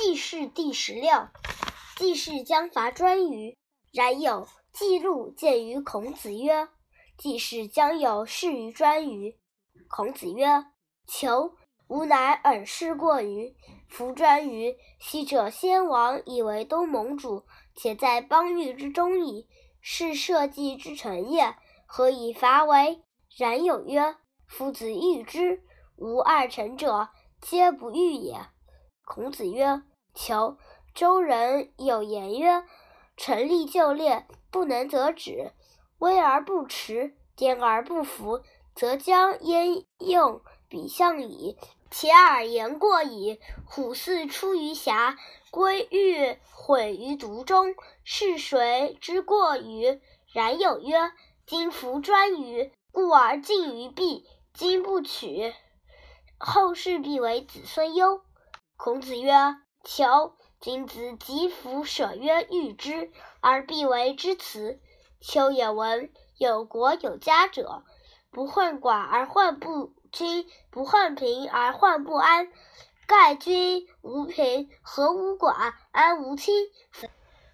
记事第十六。季氏将伐颛臾，然有记录见于孔子曰：“季氏将有事于颛臾。”孔子曰：“求，吾乃尔事过于。夫颛臾，昔者先王以为东盟主，且在邦域之中矣，是社稷之臣也，何以伐为？”然有曰：“夫子欲之，吾二臣者，皆不欲也。”孔子曰：“求。”周人有言曰：“臣立就列，不能则止；威而不持，颠而不服，则将焉用彼相矣？且尔言过矣。虎兕出于峡，龟欲毁于毒中，是谁之过与？”然有曰：“今弗专于，故而敬于弊。今不取，后世必为子孙忧。”孔子曰：“求。”君子及弗舍曰欲之，而必为之辞。丘也闻有国有家者，不患寡而患不均，不患贫而患不安。盖君无贫，何无寡，安无亲。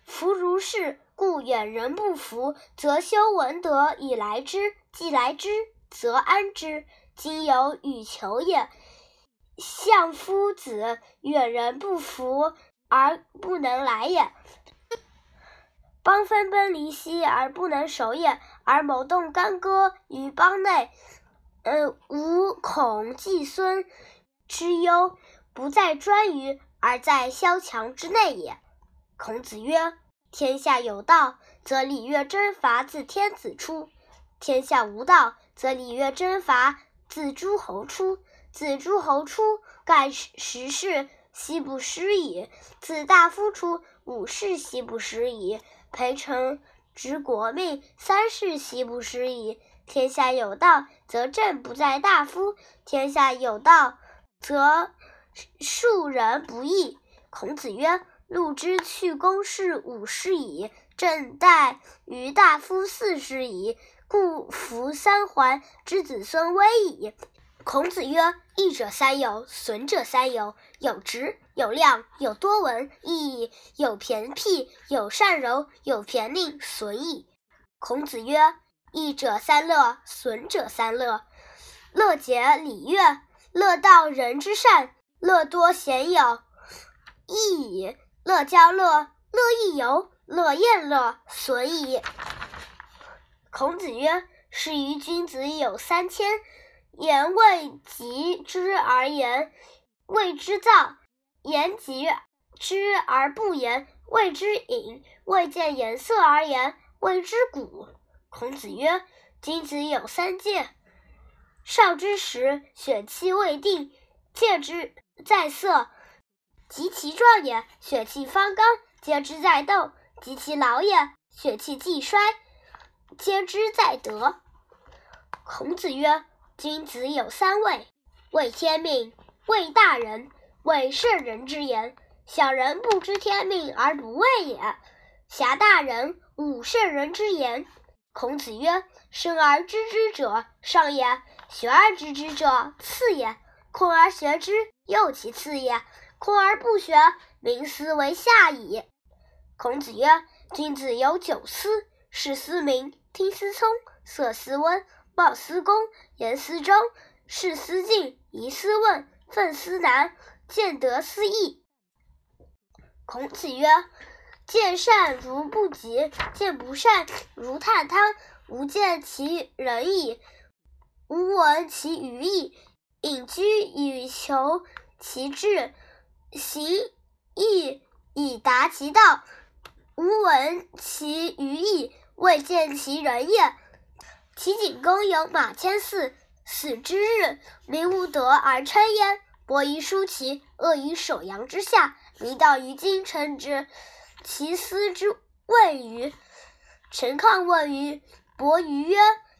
夫如是，故远人不服，则修文德以来之；既来之，则安之。今有与求也。相夫子远人不服。而不能来也，邦分崩离析而不能守也，而谋动干戈于邦内，呃，吾恐季孙之忧不在颛臾，而在萧墙之内也。孔子曰：“天下有道，则礼乐征伐自天子出；天下无道，则礼乐征伐自诸侯出。子诸侯出，盖十事。”奚不失矣。自大夫出，五世奚不失矣。陪臣执国命，三世奚不失矣。天下有道，则政不在大夫；天下有道，则庶人不义。孔子曰：“禄之去公事五世矣，政待于大夫四世矣，故服三桓之子孙危矣。”孔子曰：“益者三有，损者三有。有直，有量，有多闻。益有偏僻，有善柔，有偏佞，损矣。”孔子曰：“益者三乐，损者三乐。乐解礼乐，乐道人之善，乐多贤友，益矣。乐交乐，乐亦游，乐宴乐，损矣。”孔子曰：“是于君子有三千。”言未及之而言，谓之躁；言及之而不言，谓之隐；未见颜色而言，谓之古。孔子曰：“君子有三戒：少之时，血气未定，戒之在色；及其壮也，血气方刚，戒之在斗；及其老也，血气既衰，戒之在德。”孔子曰。君子有三畏：畏天命，畏大人，畏圣人之言。小人不知天命而不畏也，侠大人，侮圣人之言。孔子曰：“生而知之者上也，学而知之者次也。空而学之，又其次也。空而不学，民斯为下矣。”孔子曰：“君子有九思：视思明，听思聪，色思温。”貌思公，言思忠，事思敬，疑思问，愤思难，见得思义。孔子曰：“见善如不及，见不善如探汤。吾见其仁矣，吾闻其愚矣。隐居以求其志，行义以达其道。吾闻其愚矣，未见其仁也。”齐景公有马千驷，死之日，民无德而称焉。伯夷叔齐，恶于首阳之下，民道于今，称之其斯之谓于。陈亢问于伯夷曰：“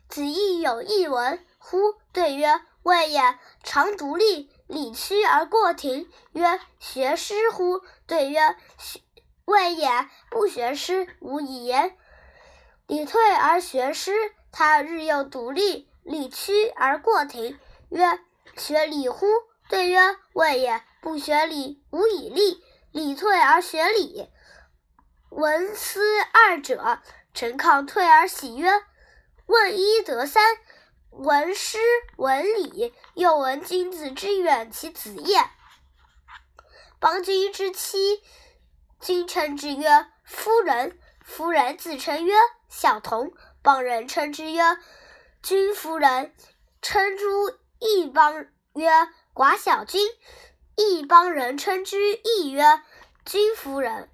子亦有一闻乎？”对曰：“谓也。常独立，礼屈而过庭。”曰：“学诗乎？”对曰：“谓也。不学诗，无以言。礼退而学诗。”他日又独立，礼屈而过庭，曰：“学礼乎？”对曰：“谓也。不学礼，无以立。礼退而学礼。闻思二者，陈亢退而喜曰：“问一得三，闻诗闻礼，又闻君子之远其子也。邦君之妻，君称之曰夫人，夫人自称曰小童。邦人称之曰君夫人，称诸异邦曰寡小君。异邦人称之亦曰君夫人。”